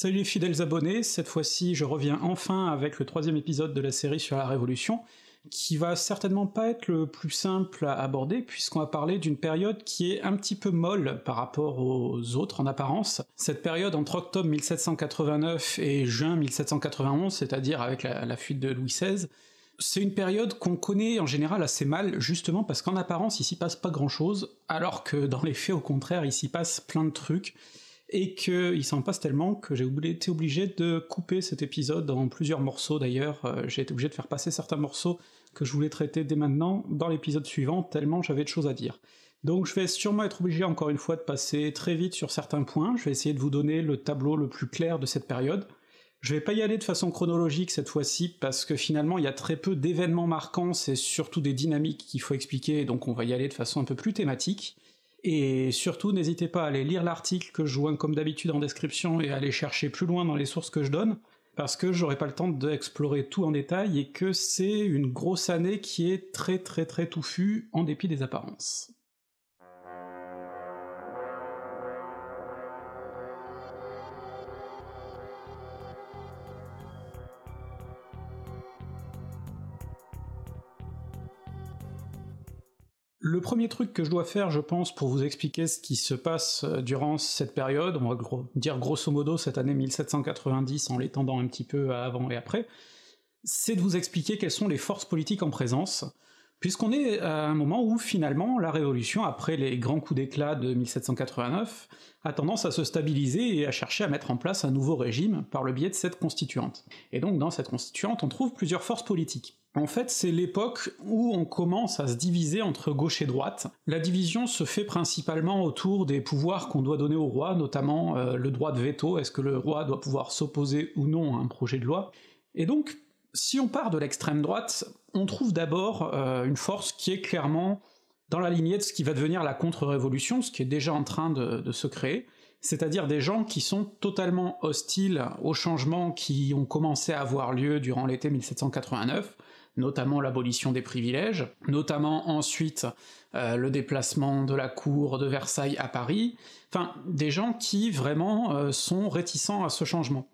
Salut les fidèles abonnés, cette fois-ci je reviens enfin avec le troisième épisode de la série sur la Révolution, qui va certainement pas être le plus simple à aborder, puisqu'on va parler d'une période qui est un petit peu molle par rapport aux autres en apparence. Cette période entre octobre 1789 et juin 1791, c'est-à-dire avec la, fuite de Louis XVI, c'est une période qu'on connaît en général assez mal, justement parce qu'en apparence il s'y passe pas grand chose, alors que dans les faits au contraire il s'y passe plein de trucs, et qu'il s'en passe tellement que j'ai été obligé de couper cet épisode en plusieurs morceaux d'ailleurs, euh, j'ai été obligé de faire passer certains morceaux que je voulais traiter dès maintenant dans l'épisode suivant, tellement j'avais de choses à dire. Donc je vais sûrement être obligé encore une fois de passer très vite sur certains points, je vais essayer de vous donner le tableau le plus clair de cette période. Je vais pas y aller de façon chronologique cette fois-ci, parce que finalement il y a très peu d'événements marquants, c'est surtout des dynamiques qu'il faut expliquer, donc on va y aller de façon un peu plus thématique. Et surtout, n'hésitez pas à aller lire l'article que je joins comme d'habitude en description et à aller chercher plus loin dans les sources que je donne, parce que j'aurai pas le temps d'explorer tout en détail et que c'est une grosse année qui est très très très touffue en dépit des apparences. Le premier truc que je dois faire, je pense, pour vous expliquer ce qui se passe euh, durant cette période, on va dire grosso modo cette année 1790 en l'étendant un petit peu avant et après, c'est de vous expliquer quelles sont les forces politiques en présence, puisqu'on est à un moment où finalement la Révolution, après les grands coups d'éclat de 1789, a tendance à se stabiliser et à chercher à mettre en place un nouveau régime par le biais de cette constituante. Et donc dans cette constituante, on trouve plusieurs forces politiques. En fait, c'est l'époque où on commence à se diviser entre gauche et droite. La division se fait principalement autour des pouvoirs qu'on doit donner au roi, notamment euh, le droit de veto, est-ce que le roi doit pouvoir s'opposer ou non à un projet de loi? Et donc, si on part de l'extrême droite, on trouve d'abord euh, une force qui est clairement dans la lignée de ce qui va devenir la contre-révolution, ce qui est déjà en train de, se créer, c'est-à-dire des gens qui sont totalement hostiles aux changements qui ont commencé à avoir lieu durant l'été 1789, notamment l'abolition des privilèges, notamment ensuite euh, le déplacement de la cour de Versailles à Paris, enfin des gens qui vraiment euh, sont réticents à ce changement.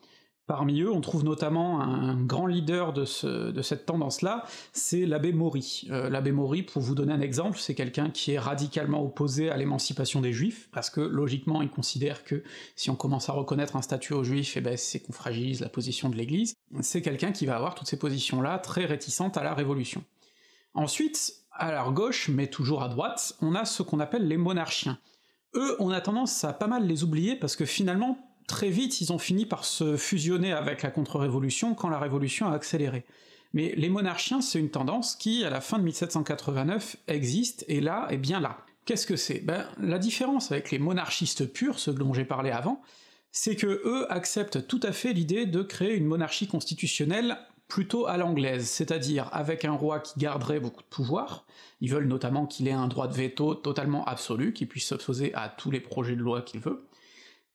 Parmi eux, on trouve notamment un grand leader de, cette tendance-là, c'est l'abbé Maury. Euh, l'abbé Maury, pour vous donner un exemple, c'est quelqu'un qui est radicalement opposé à l'émancipation des juifs, parce que logiquement il considère que si on commence à reconnaître un statut aux juifs, eh ben c'est qu'on fragilise la position de l'Église. C'est quelqu'un qui va avoir toutes ces positions-là très réticentes à la Révolution. Ensuite, à leur gauche, mais toujours à droite, on a ce qu'on appelle les monarchiens. Eux, on a tendance à pas mal les oublier parce que finalement, très vite, ils ont fini par se fusionner avec la contre-révolution quand la révolution a accéléré. Mais les monarchiens, c'est une tendance qui, à la fin de 1789, existe, et là, est bien là. Qu'est-ce que c'est? Ben, la différence avec les monarchistes purs, ceux dont j'ai parlé avant, c'est que eux acceptent tout à fait l'idée de créer une monarchie constitutionnelle plutôt à l'anglaise, c'est-à-dire avec un roi qui garderait beaucoup de pouvoir, ils veulent notamment qu'il ait un droit de veto totalement absolu, qu'il puisse s'opposer à tous les projets de loi qu'il veut,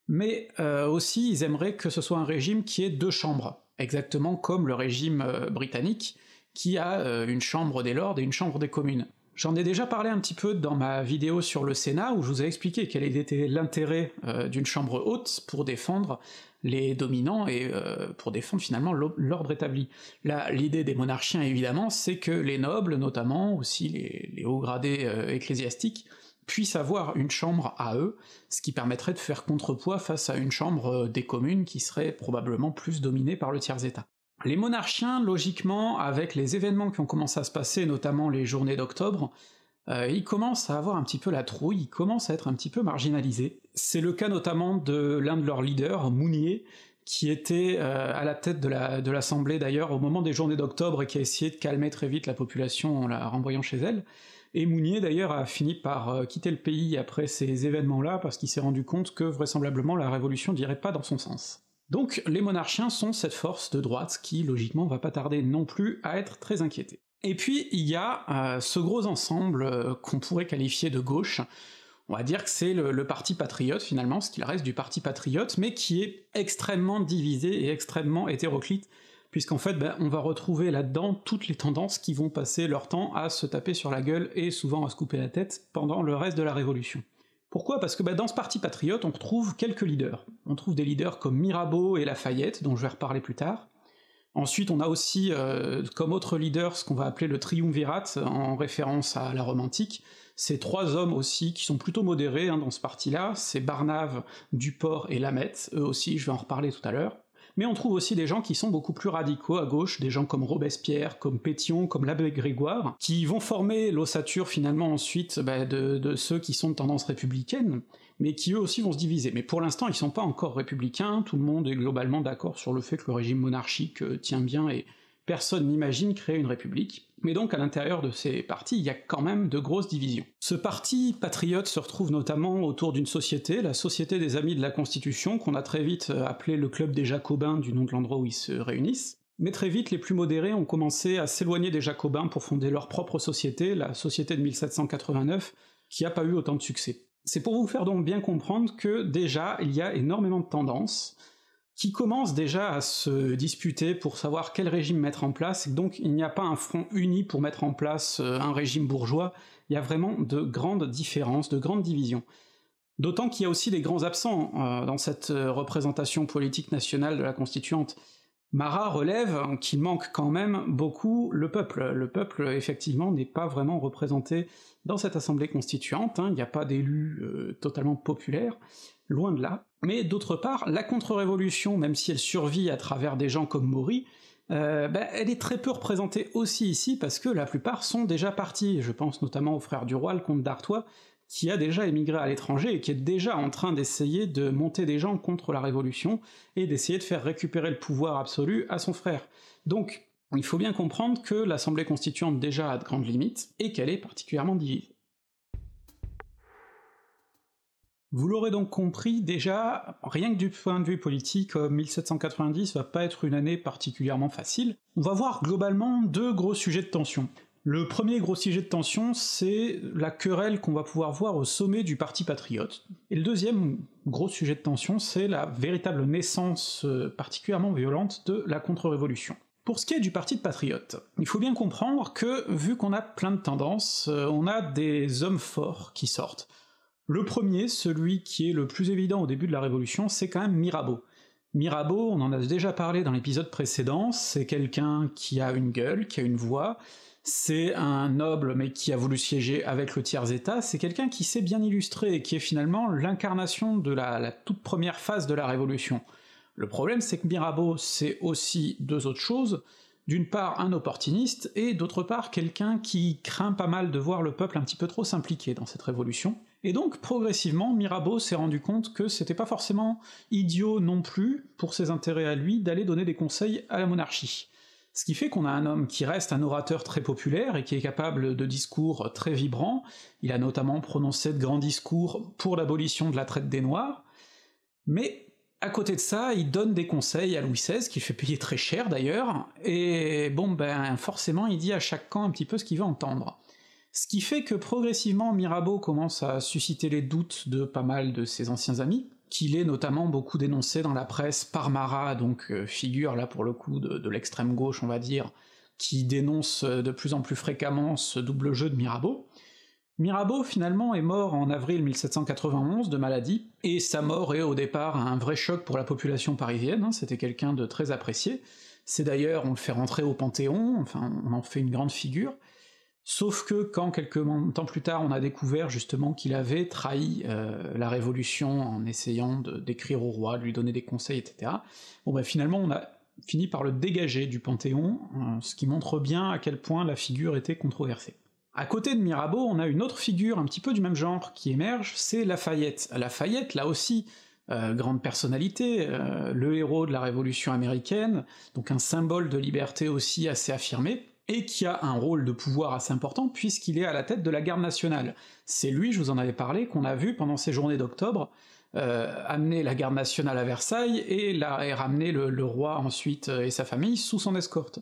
mais euh, aussi ils aimeraient que ce soit un régime qui ait deux chambres, exactement comme le régime euh, britannique, qui a euh, une chambre des lords et une chambre des communes. J'en ai déjà parlé un petit peu dans ma vidéo sur le Sénat, où je vous ai expliqué quel était l'intérêt d'une chambre haute pour défendre les dominants et pour défendre finalement l'ordre établi. Là, l'idée des monarchiens, évidemment, c'est que les nobles, notamment, aussi les, les hauts gradés ecclésiastiques, puissent avoir une chambre à eux, ce qui permettrait de faire contrepoids face à une chambre euh, des communes qui serait probablement plus dominée par le tiers-état. Les monarchiens, logiquement, avec les événements qui ont commencé à se passer, notamment les journées d'octobre, euh, ils commencent à avoir un petit peu la trouille, ils commencent à être un petit peu marginalisés. C'est le cas notamment de l'un de leurs leaders, Mounier, qui était euh, à la tête de l'Assemblée d'ailleurs au moment des journées d'octobre et qui a essayé de calmer très vite la population en la renvoyant chez elle, et Mounier d'ailleurs a fini par euh, quitter le pays après ces événements-là parce qu'il s'est rendu compte que vraisemblablement la révolution n'irait pas dans son sens. Donc les monarchiens sont cette force de droite qui logiquement va pas tarder non plus à être très inquiétée. Et puis il y a euh, ce gros ensemble qu'on pourrait qualifier de gauche, on va dire que c'est le, parti patriote finalement, ce qu'il reste du parti patriote, mais qui est extrêmement divisé et extrêmement hétéroclite, puisqu'en fait, ben, on va retrouver là-dedans toutes les tendances qui vont passer leur temps à se taper sur la gueule et souvent à se couper la tête pendant le reste de la Révolution. Pourquoi? Parce que bah, dans ce parti patriote, on retrouve quelques leaders. On trouve des leaders comme Mirabeau et Lafayette, dont je vais reparler plus tard. Ensuite, on a aussi euh, comme autre leader ce qu'on va appeler le triumvirat, en référence à la Rome antique. Ces trois hommes aussi qui sont plutôt modérés hein, dans ce parti-là, c'est Barnave, Duport et Lamette, eux aussi, je vais en reparler tout à l'heure. Mais on trouve aussi des gens qui sont beaucoup plus radicaux à gauche, des gens comme Robespierre, comme Pétion, comme l'abbé Grégoire, qui vont former l'ossature finalement ensuite bah, de, ceux qui sont de tendance républicaine, mais qui eux aussi vont se diviser. Mais pour l'instant, ils sont pas encore républicains, tout le monde est globalement d'accord sur le fait que le régime monarchique euh, tient bien et personne n'imagine créer une république. Mais donc à l'intérieur de ces partis, il y a quand même de grosses divisions. Ce parti patriote se retrouve notamment autour d'une société, la Société des Amis de la Constitution, qu'on a très vite euh, appelé le Club des Jacobins du nom de l'endroit où ils se réunissent. Mais très vite, les plus modérés ont commencé à s'éloigner des Jacobins pour fonder leur propre société, la Société de 1789, qui a pas eu autant de succès. C'est pour vous faire donc bien comprendre que déjà, il y a énormément de tendances, qui commencent déjà à se disputer pour savoir quel régime mettre en place, et donc il n'y a pas un front uni pour mettre en place euh, un régime bourgeois, il y a vraiment de grandes différences, de grandes divisions. D'autant qu'il y a aussi des grands absents euh, dans cette euh, représentation politique nationale de la constituante. Marat relève qu'il manque quand même beaucoup le peuple. Le peuple, effectivement, n'est pas vraiment représenté dans cette assemblée constituante, hein. il n'y a pas d'élus totalement populaires, loin de là. Mais d'autre part, la contre-révolution, même si elle survit à travers des gens comme Maury, euh, ben, elle est très peu représentée aussi ici parce que la plupart sont déjà partis. Je pense notamment au frère du roi, le comte d'Artois, qui a déjà émigré à l'étranger et qui est déjà en train d'essayer de monter des gens contre la révolution et d'essayer de faire récupérer le pouvoir absolu à son frère. Donc, il faut bien comprendre que l'Assemblée constituante déjà a de grandes limites et qu'elle est particulièrement divisée. Vous l'aurez donc compris, déjà, rien que du point de vue politique, 1790 va pas être une année particulièrement facile. On va voir globalement deux gros sujets de tension. Le premier gros sujet de tension, c'est la querelle qu'on va pouvoir voir au sommet du Parti patriote. Et le deuxième gros sujet de tension, c'est la véritable naissance euh, particulièrement violente de la contre-révolution. Pour ce qui est du Parti de Patriote, il faut bien comprendre que, vu qu'on a plein de tendances, euh, on a des hommes forts qui sortent. Le premier, celui qui est le plus évident au début de la Révolution, c'est quand même Mirabeau. Mirabeau, on en a déjà parlé dans l'épisode précédent, c'est quelqu'un qui a une gueule, qui a une voix, c'est un noble mais qui a voulu siéger avec le tiers-état, c'est quelqu'un qui s'est bien illustré et qui est finalement l'incarnation de la, la, toute première phase de la Révolution. Le problème c'est que Mirabeau c'est aussi deux autres choses, d'une part un opportuniste, et d'autre part quelqu'un qui craint pas mal de voir le peuple un petit peu trop s'impliquer dans cette révolution, et donc, progressivement, Mirabeau s'est rendu compte que c'était pas forcément idiot non plus, pour ses intérêts à lui, d'aller donner des conseils à la monarchie. Ce qui fait qu'on a un homme qui reste un orateur très populaire et qui est capable de discours très vibrants, il a notamment prononcé de grands discours pour l'abolition de la traite des Noirs, mais à côté de ça, il donne des conseils à Louis XVI, qui fait payer très cher d'ailleurs, et bon ben forcément il dit à chaque camp un petit peu ce qu'il veut entendre. Ce qui fait que progressivement Mirabeau commence à susciter les doutes de pas mal de ses anciens amis, qu'il est notamment beaucoup dénoncé dans la presse par Marat, donc euh, figure là pour le coup de, l'extrême gauche on va dire, qui dénonce euh, de plus en plus fréquemment ce double jeu de Mirabeau. Mirabeau finalement est mort en avril 1791 de maladie, et sa mort est au départ un vrai choc pour la population parisienne, hein, c'était quelqu'un de très apprécié, c'est d'ailleurs, on le fait rentrer au Panthéon, enfin on en fait une grande figure, Sauf que quand quelques temps plus tard on a découvert justement qu'il avait trahi euh, la Révolution en essayant d'écrire au roi, de lui donner des conseils, etc., bon bah finalement on a fini par le dégager du Panthéon, euh, ce qui montre bien à quel point la figure était controversée. À côté de Mirabeau, on a une autre figure un petit peu du même genre qui émerge, c'est Lafayette. Lafayette, là aussi, euh, grande personnalité, le héros de la Révolution américaine, donc un symbole de liberté aussi assez affirmé, et qui a un rôle de pouvoir assez important puisqu'il est à la tête de la garde nationale. C'est lui, je vous en avais parlé, qu'on a vu pendant ces journées d'octobre, euh, amener la garde nationale à Versailles et, et ramener le, roi ensuite euh, et sa famille sous son escorte.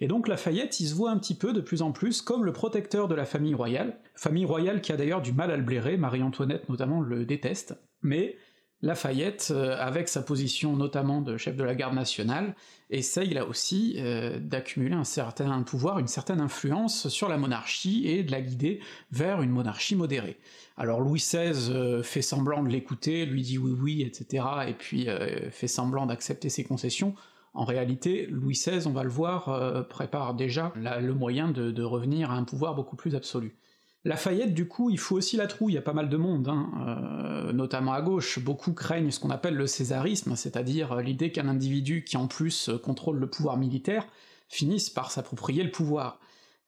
Et donc Lafayette, il se voit un petit peu de plus en plus comme le protecteur de la famille royale, famille royale qui a d'ailleurs du mal à le blairer, Marie-Antoinette notamment le déteste, mais Lafayette, euh, avec sa position notamment de chef de la garde nationale, essaye là aussi euh, d'accumuler un certain pouvoir, une certaine influence sur la monarchie et de la guider vers une monarchie modérée. Alors Louis XVI euh, fait semblant de l'écouter, lui dit oui oui, etc., et puis fait semblant d'accepter ses concessions. En réalité, Louis XVI, on va le voir, prépare déjà le moyen de revenir à un pouvoir beaucoup plus absolu. Lafayette, du coup, il faut aussi la trouille, a pas mal de monde, hein, euh, notamment à gauche, beaucoup craignent ce qu'on appelle le césarisme, c'est-à-dire euh, l'idée qu'un individu qui en plus euh, contrôle le pouvoir militaire finisse par s'approprier le pouvoir.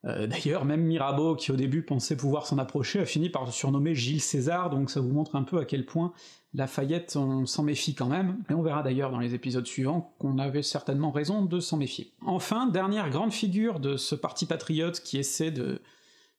D'ailleurs, même Mirabeau, qui au début pensait pouvoir s'en approcher, a fini par surnommer Gilles César, donc ça vous montre un peu à quel point Lafayette, on s'en méfie quand même, et on verra d'ailleurs dans les épisodes suivants qu'on avait certainement raison de s'en méfier. Enfin, dernière grande figure de ce parti patriote qui essaie de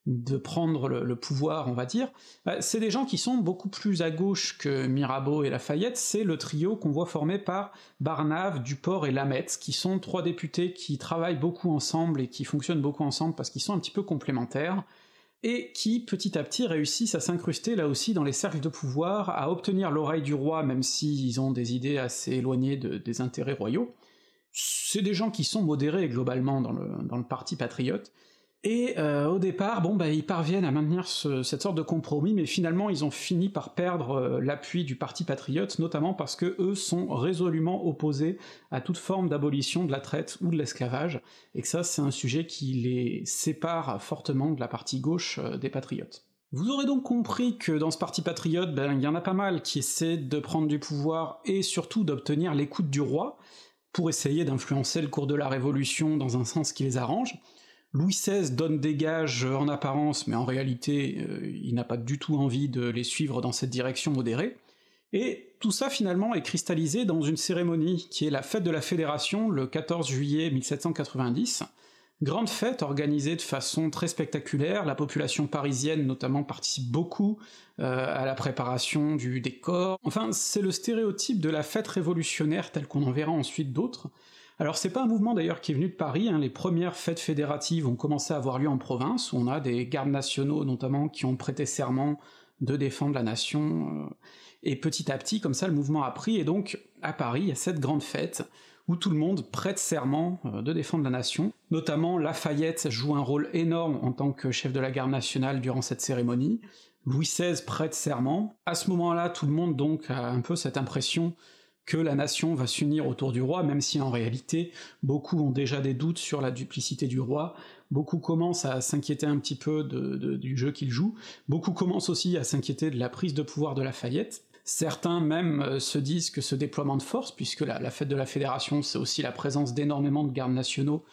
de prendre le, pouvoir, on va dire, bah, c'est des gens qui sont beaucoup plus à gauche que Mirabeau et Lafayette, c'est le trio qu'on voit formé par Barnave, Duport et Lamette, qui sont trois députés qui travaillent beaucoup ensemble et qui fonctionnent beaucoup ensemble parce qu'ils sont un petit peu complémentaires, et qui petit à petit réussissent à s'incruster là aussi dans les cercles de pouvoir, à obtenir l'oreille du roi, même s'ils ont des idées assez éloignées des intérêts royaux. C'est des gens qui sont modérés globalement dans le parti patriote, et euh, au départ, bon bah ils parviennent à maintenir cette sorte de compromis, mais finalement ils ont fini par perdre euh, l'appui du Parti patriote, notamment parce que eux sont résolument opposés à toute forme d'abolition de la traite ou de l'esclavage, et que ça c'est un sujet qui les sépare fortement de la partie gauche euh, des patriotes. Vous aurez donc compris que dans ce parti patriote, ben, il y en a pas mal qui essaient de prendre du pouvoir et surtout d'obtenir l'écoute du roi, pour essayer d'influencer le cours de la Révolution dans un sens qui les arrange, Louis XVI donne des gages en apparence, mais en réalité, euh, il n'a pas du tout envie de les suivre dans cette direction modérée. Et tout ça finalement est cristallisé dans une cérémonie qui est la fête de la Fédération le 14 juillet 1790, grande fête organisée de façon très spectaculaire, la population parisienne notamment participe beaucoup euh, à la préparation du décor, enfin c'est le stéréotype de la fête révolutionnaire tel qu'on en verra ensuite d'autres, alors c'est pas un mouvement d'ailleurs qui est venu de Paris, hein. les premières fêtes fédératives ont commencé à avoir lieu en province, où on a des gardes nationaux notamment qui ont prêté serment de défendre la nation, euh, et petit à petit, comme ça, le mouvement a pris, et donc, à Paris, il y a cette grande fête, où tout le monde prête serment euh, de défendre la nation, notamment Lafayette joue un rôle énorme en tant que chef de la garde nationale durant cette cérémonie, Louis XVI prête serment, à ce moment-là, tout le monde donc a un peu cette impression que la nation va s'unir autour du roi, même si en réalité beaucoup ont déjà des doutes sur la duplicité du roi, beaucoup commencent à s'inquiéter un petit peu du jeu qu'il joue, beaucoup commencent aussi à s'inquiéter de la prise de pouvoir de Lafayette, certains même euh, se disent que ce déploiement de force, puisque la, fête de la Fédération c'est aussi la présence d'énormément de gardes nationaux,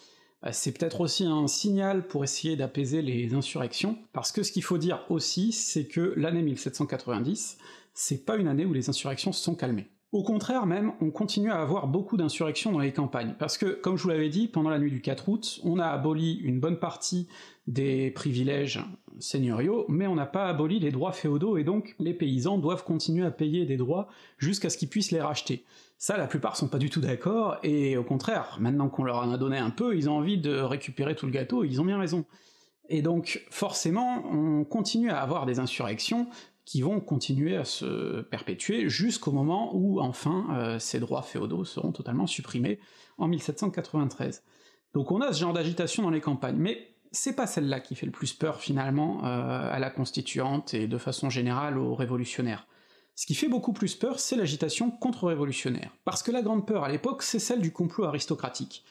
euh, c'est peut-être aussi un signal pour essayer d'apaiser les insurrections, parce que ce qu'il faut dire aussi, c'est que l'année 1790, c'est pas une année où les insurrections se sont calmées. Au contraire même, on continue à avoir beaucoup d'insurrections dans les campagnes, parce que, comme je vous l'avais dit, pendant la nuit du 4 août, on a aboli une bonne partie des privilèges seigneuriaux, mais on n'a pas aboli les droits féodaux, et donc les paysans doivent continuer à payer des droits jusqu'à ce qu'ils puissent les racheter. Ça, la plupart sont pas du tout d'accord, et au contraire, maintenant qu'on leur en a donné un peu, ils ont envie de récupérer tout le gâteau, et ils ont bien raison. Et donc, forcément, on continue à avoir des insurrections, qui vont continuer à se perpétuer jusqu'au moment où enfin euh, ces droits féodaux seront totalement supprimés en 1793. Donc on a ce genre d'agitation dans les campagnes, mais c'est pas celle-là qui fait le plus peur finalement euh, à la constituante et de façon générale aux révolutionnaires. Ce qui fait beaucoup plus peur, c'est l'agitation contre-révolutionnaire. Parce que la grande peur à l'époque, c'est celle du complot aristocratique.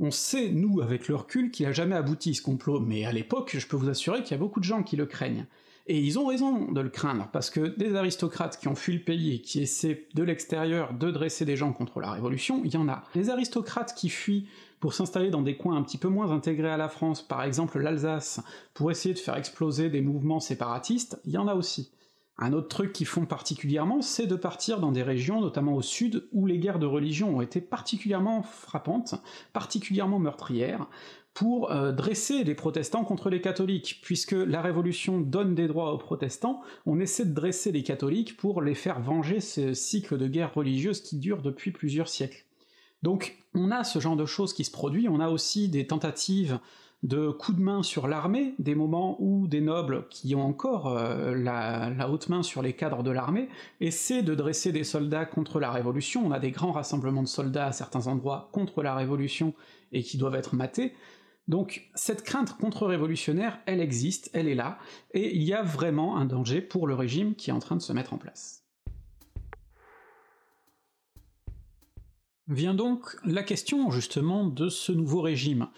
On sait, nous, avec le recul, qu'il a jamais abouti ce complot, mais à l'époque, je peux vous assurer qu'il y a beaucoup de gens qui le craignent. Et ils ont raison de le craindre, parce que des aristocrates qui ont fui le pays et qui essaient de l'extérieur de dresser des gens contre la Révolution, il y en a. Les aristocrates qui fuient pour s'installer dans des coins un petit peu moins intégrés à la France, par exemple l'Alsace, pour essayer de faire exploser des mouvements séparatistes, il y en a aussi. Un autre truc qu'ils font particulièrement, c'est de partir dans des régions, notamment au sud, où les guerres de religion ont été particulièrement frappantes, particulièrement meurtrières, pour euh, dresser les protestants contre les catholiques, puisque la Révolution donne des droits aux protestants, on essaie de dresser les catholiques pour les faire venger ce cycle de guerre religieuse qui dure depuis plusieurs siècles. Donc on a ce genre de choses qui se produit, on a aussi des tentatives de coups de main sur l'armée, des moments où des nobles qui ont encore euh, la, haute main sur les cadres de l'armée essaient de dresser des soldats contre la Révolution, on a des grands rassemblements de soldats à certains endroits contre la Révolution et qui doivent être matés, donc cette crainte contre-révolutionnaire, elle existe, elle est là, et il y a vraiment un danger pour le régime qui est en train de se mettre en place. Vient donc la question justement de ce nouveau régime,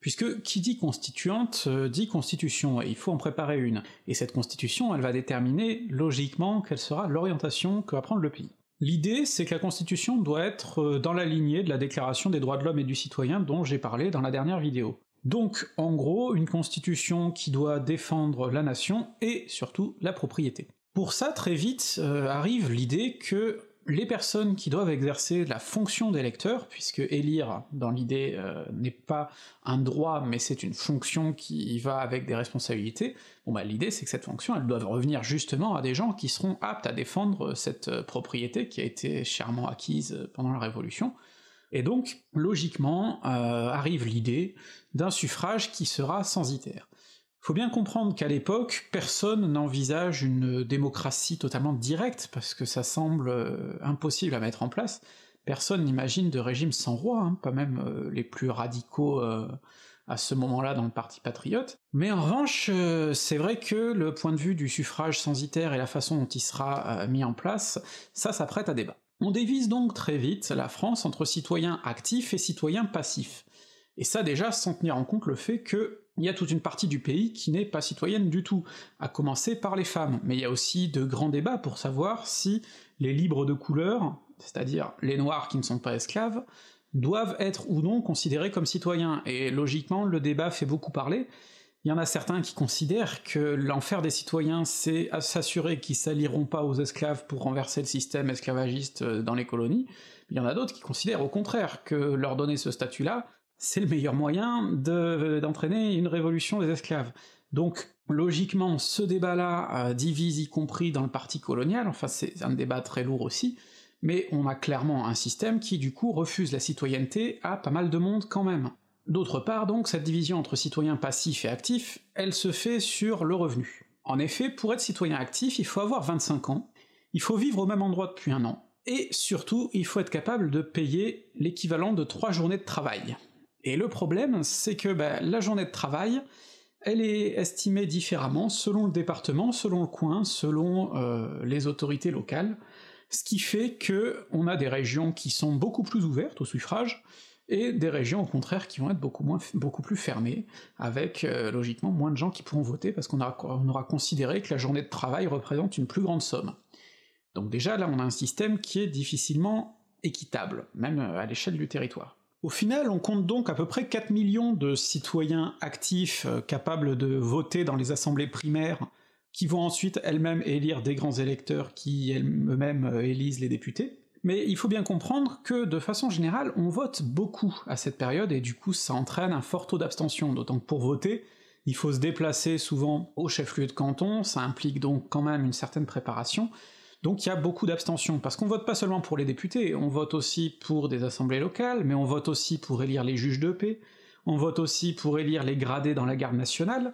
puisque qui dit constituante euh, dit constitution, et il faut en préparer une, et cette constitution elle va déterminer logiquement quelle sera l'orientation que va prendre le pays. L'idée, c'est que la Constitution doit être euh, dans la lignée de la Déclaration des droits de l'homme et du citoyen dont j'ai parlé dans la dernière vidéo. Donc, en gros, une constitution qui doit défendre la nation et surtout la propriété. Pour ça, très vite euh, arrive l'idée que les personnes qui doivent exercer la fonction d'électeur, puisque élire, dans l'idée, euh, n'est pas un droit, mais c'est une fonction qui va avec des responsabilités, bon bah l'idée c'est que cette fonction, elle doit revenir justement à des gens qui seront aptes à défendre cette euh, propriété qui a été chèrement acquise pendant la Révolution, et donc, logiquement, euh, arrive l'idée d'un suffrage qui sera censitaire. Faut bien comprendre qu'à l'époque, personne n'envisage une démocratie totalement directe, parce que ça semble euh, impossible à mettre en place. Personne n'imagine de régime sans roi, hein, pas même euh, les plus radicaux à ce moment-là dans le parti patriote. Mais en revanche, c'est vrai que le point de vue du suffrage censitaire et la façon dont il sera mis en place, ça s'apprête à débat. On dévise donc très vite la France entre citoyens actifs et citoyens passifs. Et ça déjà sans tenir en compte le fait que il y a toute une partie du pays qui n'est pas citoyenne du tout, à commencer par les femmes, mais il y a aussi de grands débats pour savoir si les libres de couleur, c'est-à-dire les noirs qui ne sont pas esclaves, doivent être ou non considérés comme citoyens, et logiquement le débat fait beaucoup parler, il y en a certains qui considèrent que l'enfer des citoyens, c'est s'assurer qu'ils s'allieront pas aux esclaves pour renverser le système esclavagiste euh, dans les colonies, il y en a d'autres qui considèrent au contraire que leur donner ce statut-là, c'est le meilleur moyen d'entraîner une révolution des esclaves. Donc, logiquement, ce débat-là euh, divise y compris dans le parti colonial, enfin c'est un débat très lourd aussi, mais on a clairement un système qui du coup refuse la citoyenneté à pas mal de monde quand même. D'autre part donc, cette division entre citoyens passifs et actifs, elle se fait sur le revenu. En effet, pour être citoyen actif, il faut avoir 25 ans, il faut vivre au même endroit depuis un an, et surtout, il faut être capable de payer l'équivalent de 3 journées de travail. Et le problème, c'est que bah, la journée de travail, elle est estimée différemment selon le département, selon le coin, selon euh, les autorités locales, ce qui fait que on a des régions qui sont beaucoup plus ouvertes au suffrage, et des régions au contraire qui vont être beaucoup, plus fermées, avec euh, logiquement moins de gens qui pourront voter, parce qu'on aura, considéré que la journée de travail représente une plus grande somme. Donc déjà là on a un système qui est difficilement équitable, même euh, à l'échelle du territoire. Au final, on compte donc à peu près 4 millions de citoyens actifs euh, capables de voter dans les assemblées primaires, qui vont ensuite elles-mêmes élire des grands électeurs qui eux-mêmes élisent les députés, mais il faut bien comprendre que de façon générale, on vote beaucoup à cette période, et du coup ça entraîne un fort taux d'abstention, d'autant que pour voter, il faut se déplacer souvent au chef-lieu de canton, ça implique donc quand même une certaine préparation, donc il y a beaucoup d'abstention, parce qu'on vote pas seulement pour les députés, on vote aussi pour des assemblées locales, mais on vote aussi pour élire les juges de paix, on vote aussi pour élire les gradés dans la garde nationale,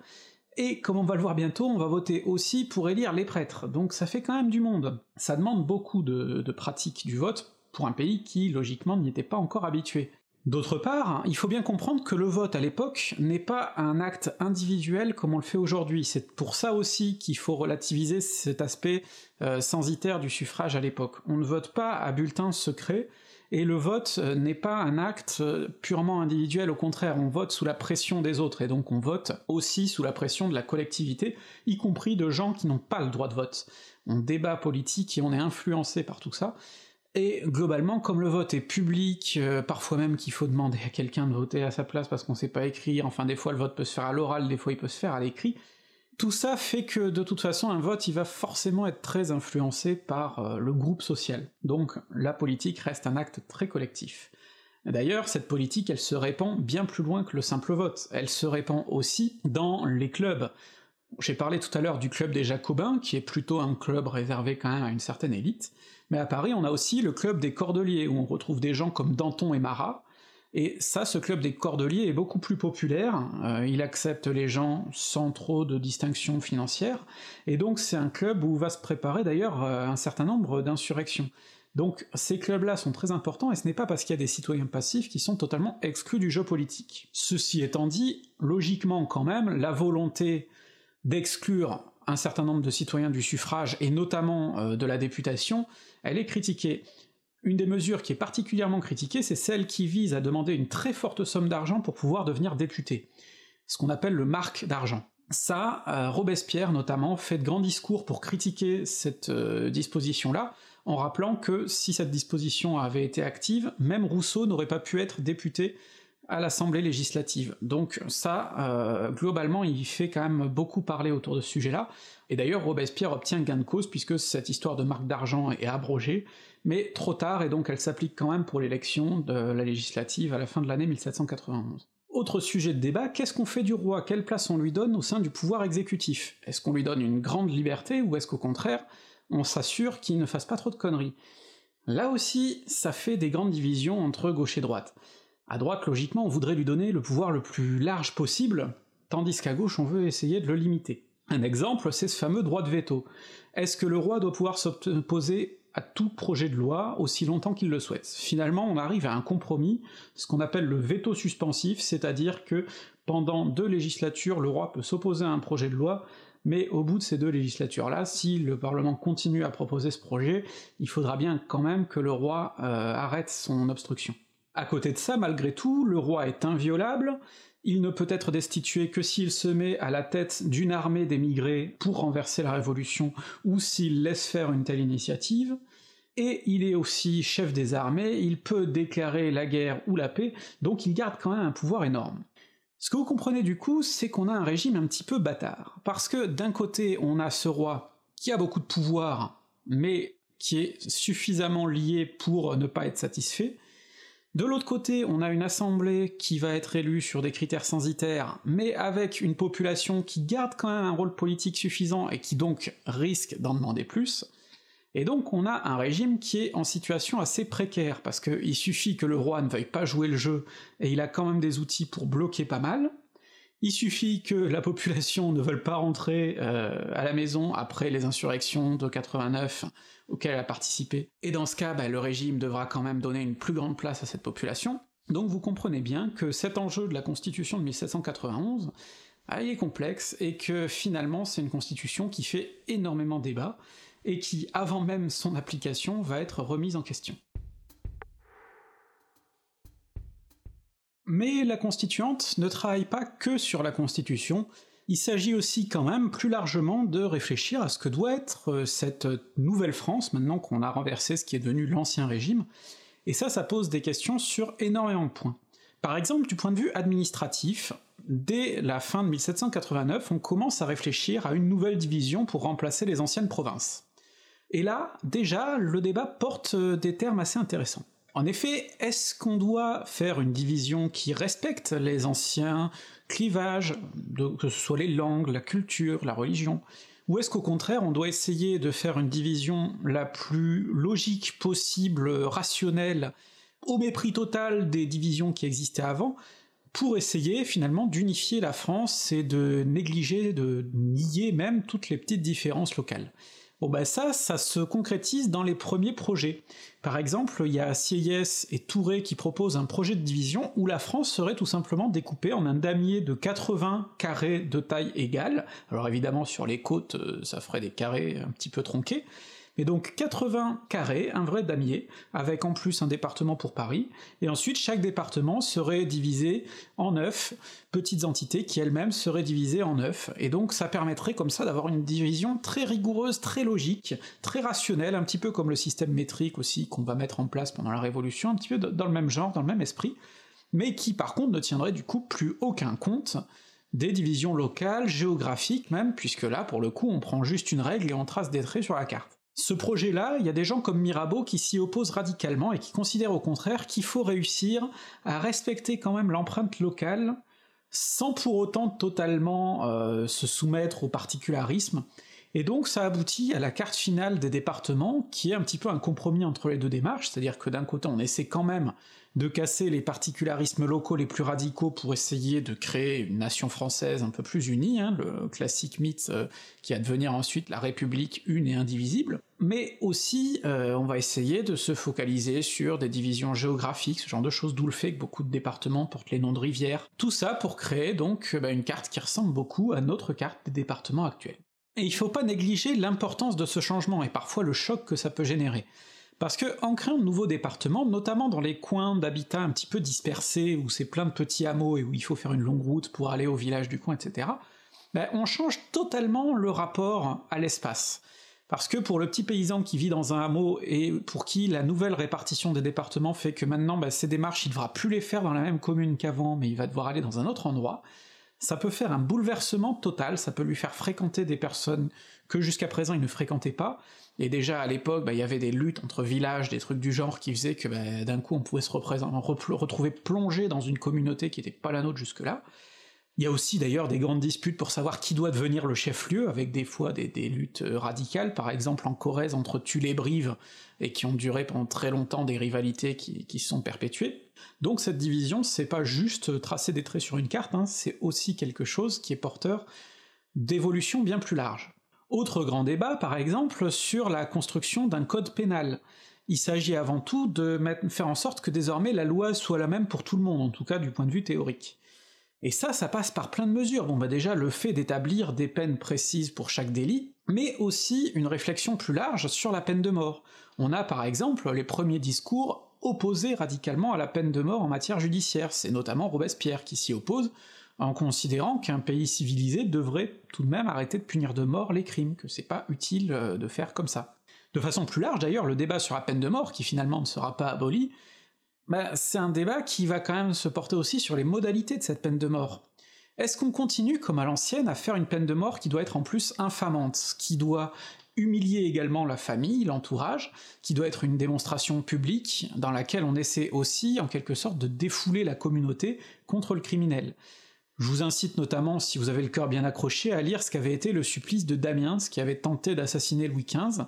et comme on va le voir bientôt, on va voter aussi pour élire les prêtres, donc ça fait quand même du monde. Ça demande beaucoup de, pratiques du vote pour un pays qui, logiquement, n'y était pas encore habitué. D'autre part, il faut bien comprendre que le vote à l'époque n'est pas un acte individuel comme on le fait aujourd'hui, c'est pour ça aussi qu'il faut relativiser cet aspect euh, censitaire du suffrage à l'époque. On ne vote pas à bulletin secret, et le vote euh, n'est pas un acte euh, purement individuel, au contraire, on vote sous la pression des autres, et donc on vote aussi sous la pression de la collectivité, y compris de gens qui n'ont pas le droit de vote. On débat politique et on est influencé par tout ça, et globalement, comme le vote est public, euh, parfois même qu'il faut demander à quelqu'un de voter à sa place parce qu'on sait pas écrire, enfin des fois le vote peut se faire à l'oral, des fois il peut se faire à l'écrit, tout ça fait que de toute façon un vote il va forcément être très influencé par euh, le groupe social. Donc la politique reste un acte très collectif. D'ailleurs, cette politique, elle se répand bien plus loin que le simple vote, elle se répand aussi dans les clubs. J'ai parlé tout à l'heure du club des Jacobins, qui est plutôt un club réservé quand même à une certaine élite, mais à Paris on a aussi le club des Cordeliers, où on retrouve des gens comme Danton et Marat, Et ça, ce club des cordeliers est beaucoup plus populaire, euh, il accepte les gens sans trop de distinction financière, et donc c'est un club où va se préparer d'ailleurs euh, un certain nombre d'insurrections. Donc ces clubs-là sont très importants, et ce n'est pas parce qu'il y a des citoyens passifs qui sont totalement exclus du jeu politique. Ceci étant dit, logiquement quand même, la volonté d'exclure un certain nombre de citoyens du suffrage, et notamment euh, de la députation, elle est critiquée. Une des mesures qui est particulièrement critiquée, c'est celle qui vise à demander une très forte somme d'argent pour pouvoir devenir député, ce qu'on appelle le marque d'argent. Ça, euh, Robespierre notamment fait de grands discours pour critiquer cette euh, disposition-là, en rappelant que si cette disposition avait été active, même Rousseau n'aurait pas pu être député à l'Assemblée législative. Donc ça, euh, globalement, il fait quand même beaucoup parler autour de ce sujet-là, et d'ailleurs Robespierre obtient gain de cause puisque cette histoire de marque d'argent est abrogée, mais trop tard, et donc elle s'applique quand même pour l'élection de la législative à la fin de l'année 1791. Autre sujet de débat, qu'est-ce qu'on fait du roi? Quelle place on lui donne au sein du pouvoir exécutif? Est-ce qu'on lui donne une grande liberté, ou est-ce qu'au contraire, on s'assure qu'il ne fasse pas trop de conneries? Là aussi, ça fait des grandes divisions entre gauche et droite. À droite, logiquement, on voudrait lui donner le pouvoir le plus large possible, tandis qu'à gauche, on veut essayer de le limiter. Un exemple, c'est ce fameux droit de veto. Est-ce que le roi doit pouvoir s'opposer à tout projet de loi aussi longtemps qu'il le souhaite? Finalement, on arrive à un compromis, ce qu'on appelle le veto suspensif, c'est-à-dire que pendant deux législatures, le roi peut s'opposer à un projet de loi, mais au bout de ces deux législatures-là, si le Parlement continue à proposer ce projet, il faudra bien quand même que le roi euh, arrête son obstruction. À côté de ça, malgré tout, le roi est inviolable, il ne peut être destitué que s'il se met à la tête d'une armée d'émigrés pour renverser la révolution, ou s'il laisse faire une telle initiative, et il est aussi chef des armées, il peut déclarer la guerre ou la paix, donc il garde quand même un pouvoir énorme. Ce que vous comprenez du coup, c'est qu'on a un régime un petit peu bâtard, parce que d'un côté on a ce roi qui a beaucoup de pouvoir, mais qui est suffisamment lié pour ne pas être satisfait, de l'autre côté, on a une assemblée qui va être élue sur des critères censitaires, mais avec une population qui garde quand même un rôle politique suffisant et qui donc risque d'en demander plus, et donc on a un régime qui est en situation assez précaire, parce qu'il suffit que le roi ne veuille pas jouer le jeu, et il a quand même des outils pour bloquer pas mal, il suffit que la population ne veuille pas rentrer euh, à la maison après les insurrections de 89, auquel elle a participé. Et dans ce cas, bah, le régime devra quand même donner une plus grande place à cette population. Donc vous comprenez bien que cet enjeu de la constitution de 1791 ah, est complexe, et que finalement c'est une constitution qui fait énormément débat, et qui, avant même son application, va être remise en question. Mais la constituante ne travaille pas que sur la constitution, il s'agit aussi quand même plus largement de réfléchir à ce que doit être euh, cette nouvelle France, maintenant qu'on a renversé ce qui est devenu l'Ancien Régime, et ça, ça pose des questions sur énormément de points. Par exemple, du point de vue administratif, dès la fin de 1789, on commence à réfléchir à une nouvelle division pour remplacer les anciennes provinces. Et là, déjà, le débat porte euh, des termes assez intéressants. En effet, est-ce qu'on doit faire une division qui respecte les anciens clivages, que ce soit les langues, la culture, la religion, ou est-ce qu'au contraire on doit essayer de faire une division la plus logique possible, rationnelle, au mépris total des divisions qui existaient avant, pour essayer finalement d'unifier la France et de négliger, de nier même toutes les petites différences locales? Bon bah ça, ça se concrétise dans les premiers projets. Par exemple, il y a Sieyès et Touré qui proposent un projet de division où la France serait tout simplement découpée en un damier de 80 carrés de taille égale, alors évidemment sur les côtes euh, ça ferait des carrés un petit peu tronqués, mais donc 80 carrés, un vrai damier, avec en plus un département pour Paris, et ensuite chaque département serait divisé en neuf petites entités qui elles-mêmes seraient divisées en neuf, et donc ça permettrait comme ça d'avoir une division très rigoureuse, très logique, très rationnelle, un petit peu comme le système métrique aussi qu'on va mettre en place pendant la Révolution, un petit peu dans le même genre, dans le même esprit, mais qui par contre ne tiendrait du coup plus aucun compte des divisions locales, géographiques même, puisque là, pour le coup, on prend juste une règle et on trace des traits sur la carte. Ce projet-là, il y a des gens comme Mirabeau qui s'y opposent radicalement et qui considèrent au contraire qu'il faut réussir à respecter quand même l'empreinte locale sans pour autant totalement euh, se soumettre au particularisme, Et donc ça aboutit à la carte finale des départements, qui est un petit peu un compromis entre les deux démarches, c'est-à-dire que d'un côté on essaie quand même de casser les particularismes locaux les plus radicaux pour essayer de créer une nation française un peu plus unie, hein, le classique mythe euh, qui va devenir ensuite la République une et indivisible, mais aussi euh, on va essayer de se focaliser sur des divisions géographiques, ce genre de choses, d'où le fait que beaucoup de départements portent les noms de rivières, tout ça pour créer donc bah, une carte qui ressemble beaucoup à notre carte des départements actuels. Et il faut pas négliger l'importance de ce changement et parfois le choc que ça peut générer. Parce que en créant de nouveaux départements, notamment dans les coins d'habitat un petit peu dispersés, où c'est plein de petits hameaux et où il faut faire une longue route pour aller au village du coin, etc., ben, on change totalement le rapport à l'espace. Parce que pour le petit paysan qui vit dans un hameau et pour qui la nouvelle répartition des départements fait que maintenant ben, ces démarches il devra plus les faire dans la même commune qu'avant, mais il va devoir aller dans un autre endroit, ça peut faire un bouleversement total, ça peut lui faire fréquenter des personnes que jusqu'à présent il ne fréquentait pas, et déjà à l'époque, bah, il y avait des luttes entre villages, des trucs du genre qui faisaient que bah, d'un coup on pouvait se retrouver plongé dans une communauté qui n'était pas la nôtre jusque-là. Il y a aussi d'ailleurs des grandes disputes pour savoir qui doit devenir le chef-lieu, avec des fois des, luttes euh, radicales, par exemple en Corrèze entre Tulle et Brive, et qui ont duré pendant très longtemps des rivalités qui, qui sont perpétuées. Donc cette division, c'est pas juste tracer des traits sur une carte, hein, c'est aussi quelque chose qui est porteur d'évolution bien plus large. Autre grand débat, par exemple, sur la construction d'un code pénal. Il s'agit avant tout de faire en sorte que désormais la loi soit la même pour tout le monde, en tout cas du point de vue théorique. Et ça, ça passe par plein de mesures. Bon bah déjà le fait d'établir des peines précises pour chaque délit, mais aussi une réflexion plus large sur la peine de mort. On a par exemple les premiers discours opposés radicalement à la peine de mort en matière judiciaire, c'est notamment Robespierre qui s'y oppose, en considérant qu'un pays civilisé devrait tout de même arrêter de punir de mort les crimes, que c'est pas utile euh, de faire comme ça. De façon plus large d'ailleurs, le débat sur la peine de mort, qui finalement ne sera pas aboli, bah, c'est un débat qui va quand même se porter aussi sur les modalités de cette peine de mort. Est-ce qu'on continue, comme à l'ancienne, à faire une peine de mort qui doit être en plus infamante, qui doit humilier également la famille, l'entourage, qui doit être une démonstration publique dans laquelle on essaie aussi, en quelque sorte, de défouler la communauté contre le criminel? Je vous incite notamment, si vous avez le cœur bien accroché, à lire ce qu'avait été le supplice de Damiens, qui avait tenté d'assassiner Louis XV,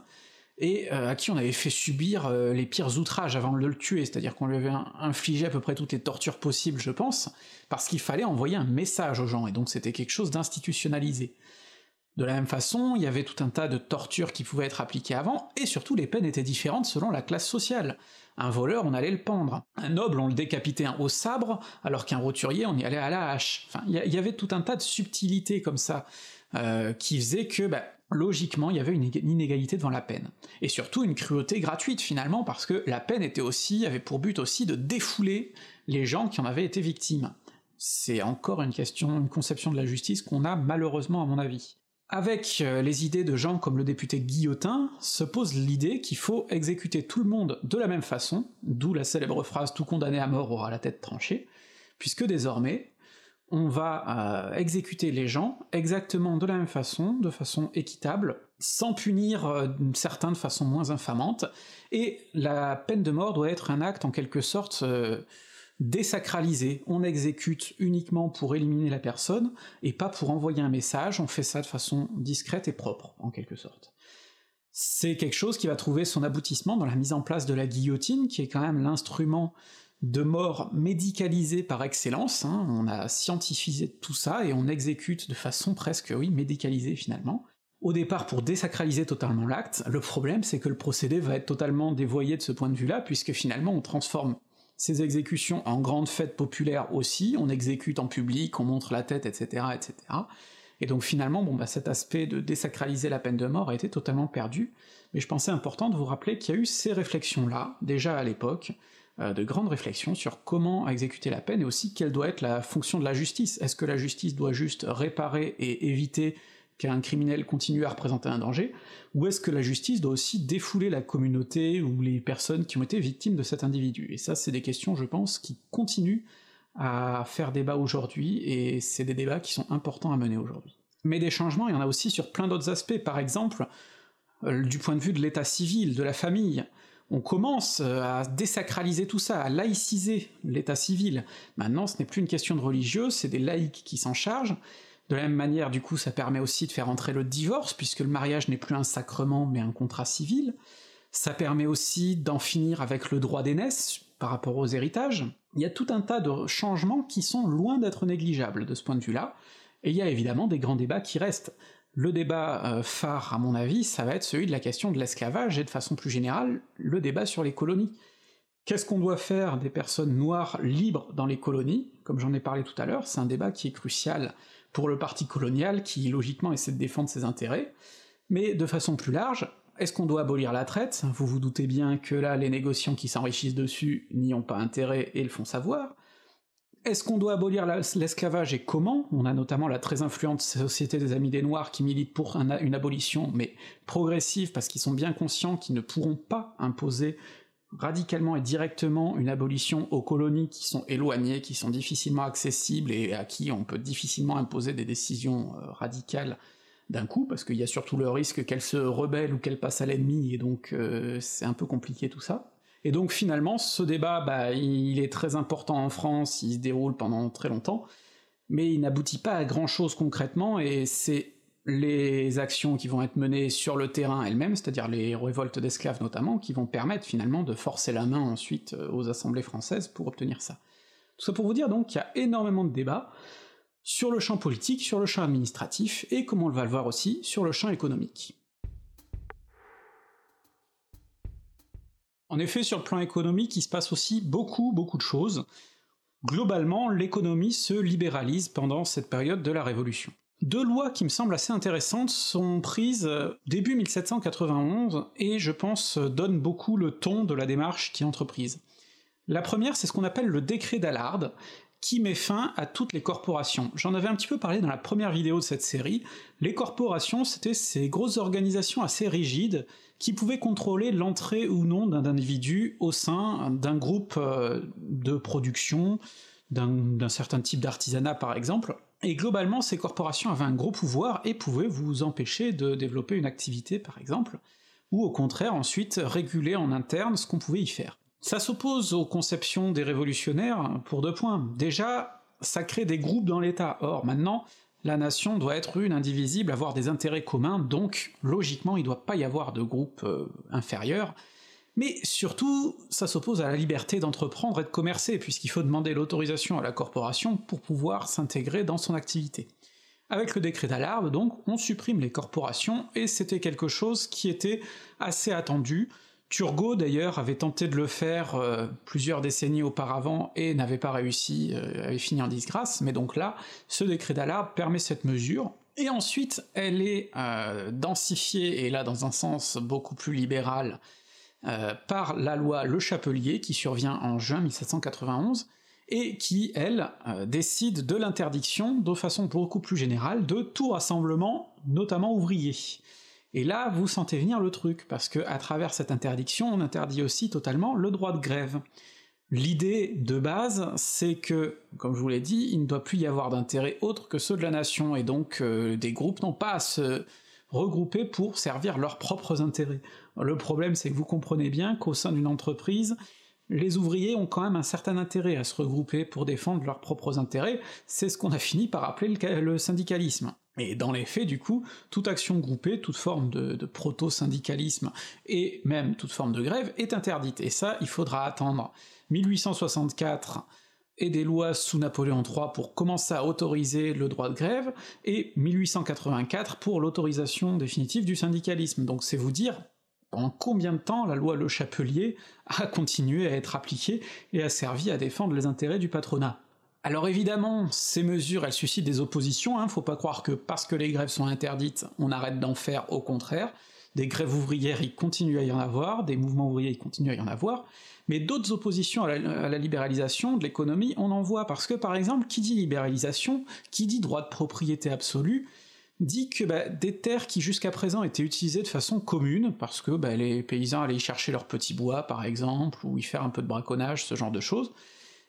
et euh, à qui on avait fait subir euh, les pires outrages avant de le tuer, c'est-à-dire qu'on lui avait infligé à peu près toutes les tortures possibles, je pense, parce qu'il fallait envoyer un message aux gens, et donc c'était quelque chose d'institutionnalisé. De la même façon, il y avait tout un tas de tortures qui pouvaient être appliquées avant, et surtout les peines étaient différentes selon la classe sociale. Un voleur, on allait le pendre. Un noble, on le décapitait au sabre, alors qu'un roturier, on y allait à la hache. Enfin, il y, avait tout un tas de subtilités comme ça, euh, qui faisaient que, bah, logiquement, il y avait une inégalité devant la peine. Et surtout une cruauté gratuite, finalement, parce que la peine était aussi, avait pour but aussi de défouler les gens qui en avaient été victimes. C'est encore une question, une conception de la justice qu'on a malheureusement à mon avis. Avec euh, les idées de gens comme le député Guillotin, se pose l'idée qu'il faut exécuter tout le monde de la même façon, d'où la célèbre phrase tout condamné à mort aura la tête tranchée, puisque désormais, on va euh, exécuter les gens exactement de la même façon, de façon équitable, sans punir euh, certains de façon moins infamante, et la peine de mort doit être un acte en quelque sorte désacralisé, on exécute uniquement pour éliminer la personne, et pas pour envoyer un message, on fait ça de façon discrète et propre, en quelque sorte. C'est quelque chose qui va trouver son aboutissement dans la mise en place de la guillotine, qui est quand même l'instrument de mort médicalisé par excellence, hein. on a scientifisé tout ça, et on exécute de façon presque, oui, médicalisée finalement. Au départ pour désacraliser totalement l'acte, le problème c'est que le procédé va être totalement dévoyé de ce point de vue-là, puisque finalement on transforme ces exécutions en grandes fêtes populaires aussi, on exécute en public, on montre la tête, etc., etc. Et donc finalement, bon bah cet aspect de désacraliser la peine de mort a été totalement perdu, mais je pensais important de vous rappeler qu'il y a eu ces réflexions-là, déjà à l'époque, de grandes réflexions sur comment exécuter la peine et aussi quelle doit être la fonction de la justice. Est-ce que la justice doit juste réparer et éviter qu'un criminel continue à représenter un danger, ou est-ce que la justice doit aussi défouler la communauté ou les personnes qui ont été victimes de cet individu? Et ça, c'est des questions, je pense, qui continuent à faire débat aujourd'hui, et c'est des débats qui sont importants à mener aujourd'hui. Mais des changements, il y en a aussi sur plein d'autres aspects, par exemple, euh, du point de vue de l'état civil, de la famille, on commence euh, à désacraliser tout ça, à laïciser l'état civil. Maintenant, ce n'est plus une question de religieux, c'est des laïcs qui s'en chargent, De la même manière, du coup, ça permet aussi de faire entrer le divorce, puisque le mariage n'est plus un sacrement mais un contrat civil. Ça permet aussi d'en finir avec le droit d'aînesse par rapport aux héritages. Il y a tout un tas de changements qui sont loin d'être négligeables de ce point de vue-là, et il y a évidemment des grands débats qui restent. Le débat euh, phare, à mon avis, ça va être celui de la question de l'esclavage, et de façon plus générale, le débat sur les colonies. Qu'est-ce qu'on doit faire des personnes noires libres dans les colonies? Comme j'en ai parlé tout à l'heure, c'est un débat qui est crucial pour le parti colonial, qui logiquement essaie de défendre ses intérêts, mais de façon plus large, est-ce qu'on doit abolir la traite? Vous vous doutez bien que là, les négociants qui s'enrichissent dessus n'y ont pas intérêt et le font savoir. Est-ce qu'on doit abolir l'esclavage et comment? On a notamment la très influente Société des Amis des Noirs qui milite pour une abolition, mais progressive, parce qu'ils sont bien conscients qu'ils ne pourront pas imposer radicalement et directement une abolition aux colonies qui sont éloignées, qui sont difficilement accessibles et à qui on peut difficilement imposer des décisions euh, radicales d'un coup, parce qu'il y a surtout le risque qu'elle se rebelle ou qu'elle passe à l'ennemi, et donc euh, c'est un peu compliqué tout ça. Et donc finalement, ce débat, bah, il est très important en France, il se déroule pendant très longtemps, mais il n'aboutit pas à grand chose concrètement, et c'est les actions qui vont être menées sur le terrain elles-mêmes, c'est-à-dire les révoltes d'esclaves notamment, qui vont permettre finalement de forcer la main ensuite euh, aux assemblées françaises pour obtenir ça. Tout ça pour vous dire donc qu'il y a énormément de débats, sur le champ politique, sur le champ administratif, et comme on va le voir aussi, sur le champ économique. En effet, sur le plan économique, il se passe aussi beaucoup, beaucoup de choses. Globalement, l'économie se libéralise pendant cette période de la Révolution. Deux lois qui me semblent assez intéressantes sont prises euh, début 1791 et je pense donnent beaucoup le ton de la démarche qui est entreprise. La première, c'est ce qu'on appelle le décret d'Allard, qui met fin à toutes les corporations. J'en avais un petit peu parlé dans la première vidéo de cette série. Les corporations, c'était ces grosses organisations assez rigides qui pouvaient contrôler l'entrée ou non d'un individu au sein d'un groupe euh, de production, d'un certain type d'artisanat par exemple, et globalement ces corporations avaient un gros pouvoir et pouvaient vous empêcher de développer une activité par exemple, ou au contraire ensuite réguler en interne ce qu'on pouvait y faire. Ça s'oppose aux conceptions des révolutionnaires pour deux points. Déjà, ça crée des groupes dans l'État. Or, maintenant, la nation doit être une, indivisible, avoir des intérêts communs, donc logiquement il doit pas y avoir de groupe euh, inférieur, mais surtout, ça s'oppose à la liberté d'entreprendre et de commercer, puisqu'il faut demander l'autorisation à la corporation pour pouvoir s'intégrer dans son activité. Avec le décret d'Alarme, donc, on supprime les corporations, et c'était quelque chose qui était assez attendu, Turgot d'ailleurs avait tenté de le faire euh, plusieurs décennies auparavant et n'avait pas réussi, euh, avait fini en disgrâce, mais donc là, ce décret d'alarme permet cette mesure, et ensuite elle est euh, densifiée, et là dans un sens beaucoup plus libéral, par la loi Le Chapelier qui survient en juin 1791, et qui, elle, décide de l'interdiction, de façon beaucoup plus générale, de tout rassemblement, notamment ouvrier. Et là, vous sentez venir le truc, parce que à travers cette interdiction, on interdit aussi totalement le droit de grève. L'idée de base, c'est que, comme je vous l'ai dit, il ne doit plus y avoir d'intérêt autre que ceux de la nation, et donc euh, des groupes n'ont pas à se regrouper pour servir leurs propres intérêts. Le problème, c'est que vous comprenez bien qu'au sein d'une entreprise, les ouvriers ont quand même un certain intérêt à se regrouper pour défendre leurs propres intérêts, c'est ce qu'on a fini par appeler le syndicalisme. Et dans les faits, du coup, toute action groupée, toute forme de, proto-syndicalisme, et même toute forme de grève, est interdite. Et ça, il faudra attendre 1864 et des lois sous Napoléon III pour commencer à autoriser le droit de grève, et 1884 pour l'autorisation définitive du syndicalisme. Donc c'est vous dire pendant combien de temps la loi Le Chapelier a continué à être appliquée et a servi à défendre les intérêts du patronat? Alors évidemment, ces mesures, elles suscitent des oppositions, hein, faut pas croire que parce que les grèves sont interdites, on arrête d'en faire, au contraire. Des grèves ouvrières, il continue à y en avoir, des mouvements ouvriers, il continue à y en avoir, mais d'autres oppositions à la, libéralisation de l'économie, on en voit, parce que par exemple, qui dit libéralisation, qui dit droit de propriété absolu, dit que bah, des terres qui jusqu'à présent étaient utilisées de façon commune, parce que bah, les paysans allaient y chercher leur petit bois par exemple, ou y faire un peu de braconnage, ce genre de choses,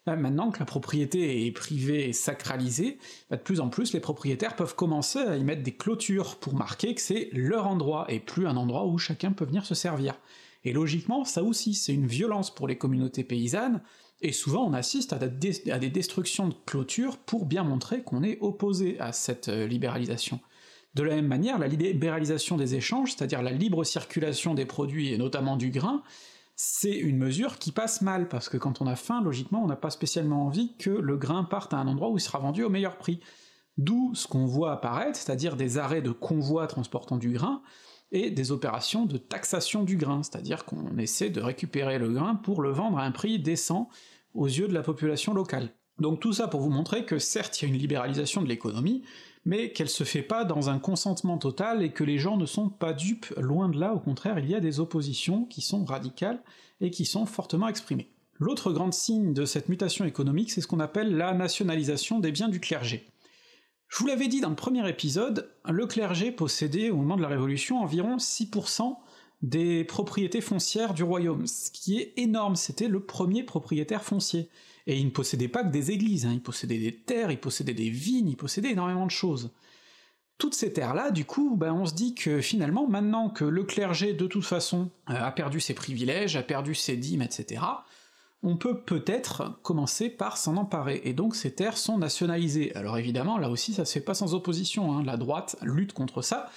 maintenant que la propriété est privée et sacralisée, bah, de plus en plus les propriétaires peuvent commencer à y mettre des clôtures pour marquer que c'est leur endroit, et plus un endroit où chacun peut venir se servir. Et logiquement, ça aussi, c'est une violence pour les communautés paysannes, et souvent on assiste à, des destructions de clôtures pour bien montrer qu'on est opposé à cette euh, libéralisation. De la même manière, la libéralisation des échanges, c'est-à-dire la libre circulation des produits et notamment du grain, c'est une mesure qui passe mal, parce que quand on a faim, logiquement, on n'a pas spécialement envie que le grain parte à un endroit où il sera vendu au meilleur prix. D'où ce qu'on voit apparaître, c'est-à-dire des arrêts de convois transportant du grain, et des opérations de taxation du grain, c'est-à-dire qu'on essaie de récupérer le grain pour le vendre à un prix décent aux yeux de la population locale. Donc tout ça pour vous montrer que certes il y a une libéralisation de l'économie, mais qu'elle se fait pas dans un consentement total et que les gens ne sont pas dupes, loin de là, au contraire il y a des oppositions qui sont radicales et qui sont fortement exprimées. L'autre grand signe de cette mutation économique, c'est ce qu'on appelle la nationalisation des biens du clergé. Je vous l'avais dit dans le premier épisode, le clergé possédait au moment de la Révolution environ 6% des propriétés foncières du royaume, ce qui est énorme, c'était le premier propriétaire foncier. Et il ne possédait pas que des églises, hein. il possédait des terres, il possédait des vignes, il possédait énormément de choses. Toutes ces terres-là, du coup, ben on se dit que finalement, maintenant que le clergé, de toute façon, euh, a perdu ses privilèges, a perdu ses dîmes, etc., on peut peut-être commencer par s'en emparer, et donc ces terres sont nationalisées. Alors évidemment, là aussi ça se fait pas sans opposition, hein. la droite lutte contre ça,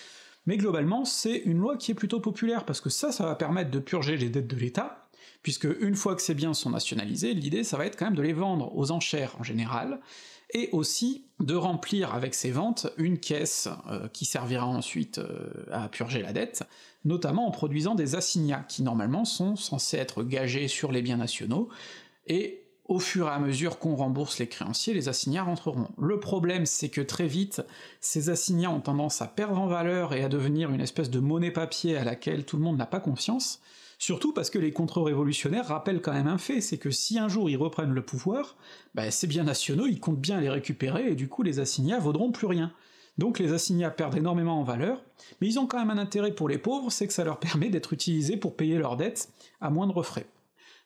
mais globalement c'est une loi qui est plutôt populaire, parce que ça, ça va permettre de purger les dettes de l'État, puisque une fois que ces biens sont nationalisés, l'idée ça va être quand même de les vendre aux enchères en général, et aussi de remplir avec ces ventes une caisse euh, qui servira ensuite euh, à purger la dette, notamment en produisant des assignats, qui normalement sont censés être gagés sur les biens nationaux, et au fur et à mesure qu'on rembourse les créanciers, les assignats rentreront. Le problème, c'est que très vite, ces assignats ont tendance à perdre en valeur et à devenir une espèce de monnaie papier à laquelle tout le monde n'a pas confiance, Surtout parce que les contre-révolutionnaires rappellent quand même un fait, c'est que si un jour ils reprennent le pouvoir, bah, ces biens nationaux, ils comptent bien les récupérer, et du coup les assignats vaudront plus rien. Donc les assignats perdent énormément en valeur, mais ils ont quand même un intérêt pour les pauvres, c'est que ça leur permet d'être utilisés pour payer leurs dettes à moindre frais.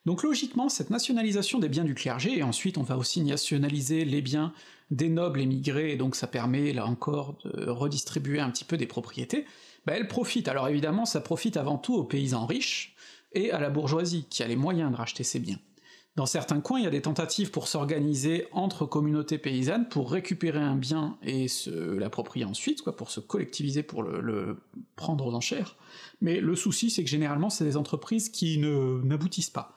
Donc logiquement, cette nationalisation des biens du clergé, et ensuite on va aussi nationaliser les biens des nobles émigrés, et donc ça permet là encore de redistribuer un petit peu des propriétés, bah elle profite. Alors évidemment, ça profite avant tout aux paysans riches, et à la bourgeoisie, qui a les moyens de racheter ces biens. Dans certains coins, il y a des tentatives pour s'organiser entre communautés paysannes pour récupérer un bien et se l'approprier ensuite, quoi, pour se collectiviser, pour le, prendre aux enchères. Mais le souci, c'est que généralement, c'est des entreprises qui n'aboutissent pas.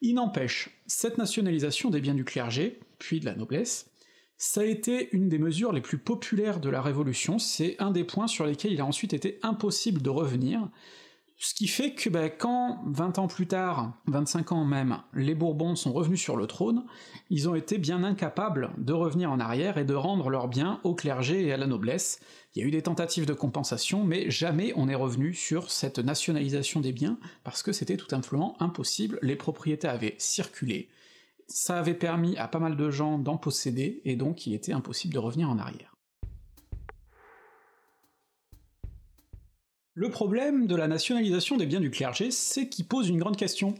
Il n'empêche, cette nationalisation des biens du clergé, puis de la noblesse, ça a été une des mesures les plus populaires de la Révolution, c'est un des points sur lesquels il a ensuite été impossible de revenir, ce qui fait que bah, quand, 20 ans plus tard, 25 ans même, les Bourbons sont revenus sur le trône, ils ont été bien incapables de revenir en arrière et de rendre leurs biens au clergé et à la noblesse. Il y a eu des tentatives de compensation, mais jamais on est revenu sur cette nationalisation des biens, parce que c'était tout simplement impossible, les propriétés avaient circulé, ça avait permis à pas mal de gens d'en posséder, et donc il était impossible de revenir en arrière. Le problème de la nationalisation des biens du clergé, c'est qu'il pose une grande question.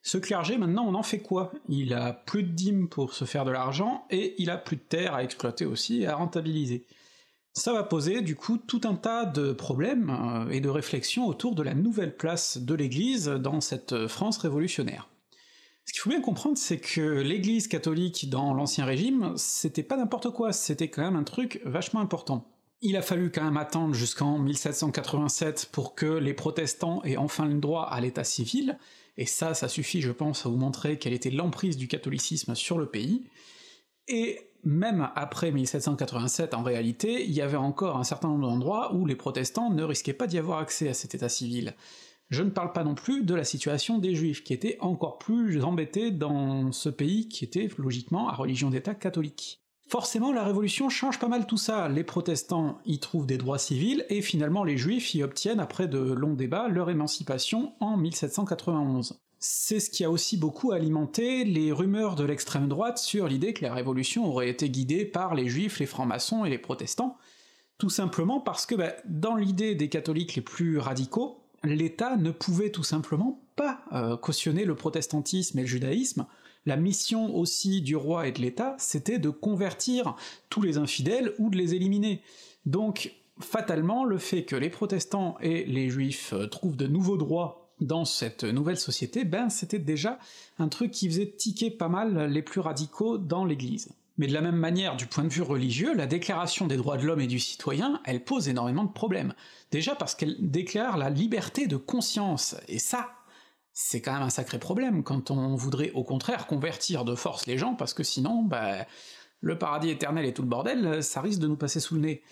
Ce clergé, maintenant, on en fait quoi? Il a plus de dîmes pour se faire de l'argent, et il a plus de terres à exploiter aussi et à rentabiliser. Ça va poser du coup tout un tas de problèmes euh, et de réflexions autour de la nouvelle place de l'Église dans cette France révolutionnaire. Ce qu'il faut bien comprendre, c'est que l'Église catholique dans l'Ancien Régime, c'était pas n'importe quoi, c'était quand même un truc vachement important. Il a fallu quand même attendre jusqu'en 1787 pour que les protestants aient enfin le droit à l'état civil, et ça, ça suffit, je pense, à vous montrer quelle était l'emprise du catholicisme sur le pays. Et même après 1787, en réalité, il y avait encore un certain nombre d'endroits où les protestants ne risquaient pas d'y avoir accès à cet état civil. Je ne parle pas non plus de la situation des juifs, qui étaient encore plus embêtés dans ce pays qui était logiquement à religion d'État catholique. Forcément, la Révolution change pas mal tout ça, les protestants y trouvent des droits civils, et finalement les juifs y obtiennent, après de longs débats, leur émancipation en 1791. C'est ce qui a aussi beaucoup alimenté les rumeurs de l'extrême droite sur l'idée que la Révolution aurait été guidée par les juifs, les francs-maçons et les protestants, tout simplement parce que bah, dans l'idée des catholiques les plus radicaux, l'État ne pouvait tout simplement pas euh, cautionner le protestantisme et le judaïsme, la mission aussi du roi et de l'État, c'était de convertir tous les infidèles ou de les éliminer. Donc, fatalement, le fait que les protestants et les juifs euh, trouvent de nouveaux droits dans cette nouvelle société, ben c'était déjà un truc qui faisait tiquer pas mal les plus radicaux dans l'Église. Mais de la même manière, du point de vue religieux, la déclaration des droits de l'homme et du citoyen, elle pose énormément de problèmes. Déjà parce qu'elle déclare la liberté de conscience, et ça, c'est quand même un sacré problème quand on voudrait au contraire convertir de force les gens, parce que sinon, bah, le paradis éternel et tout le bordel, ça risque de nous passer sous le nez.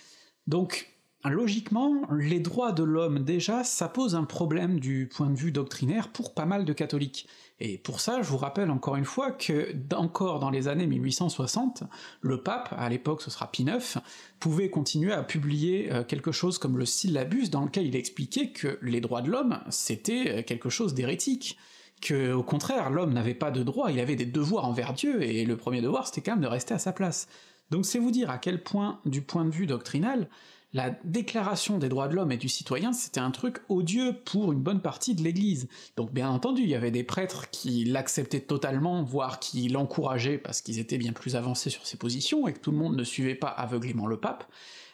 Donc, Logiquement, les droits de l'homme déjà, ça pose un problème du point de vue doctrinaire pour pas mal de catholiques. Et pour ça, je vous rappelle encore une fois que, encore dans les années 1860, le pape, à l'époque ce sera Pie IX, pouvait continuer à publier euh, quelque chose comme le syllabus dans lequel il expliquait que les droits de l'homme, c'était euh, quelque chose d'hérétique que au contraire l'homme n'avait pas de droits, il avait des devoirs envers Dieu, et le premier devoir c'était quand même de rester à sa place. Donc c'est vous dire à quel point, du point de vue doctrinal, la déclaration des droits de l'homme et du citoyen, c'était un truc odieux pour une bonne partie de l'Église. Donc bien entendu, il y avait des prêtres qui l'acceptaient totalement, voire qui l'encourageaient parce qu'ils étaient bien plus avancés sur ces positions et que tout le monde ne suivait pas aveuglément le pape,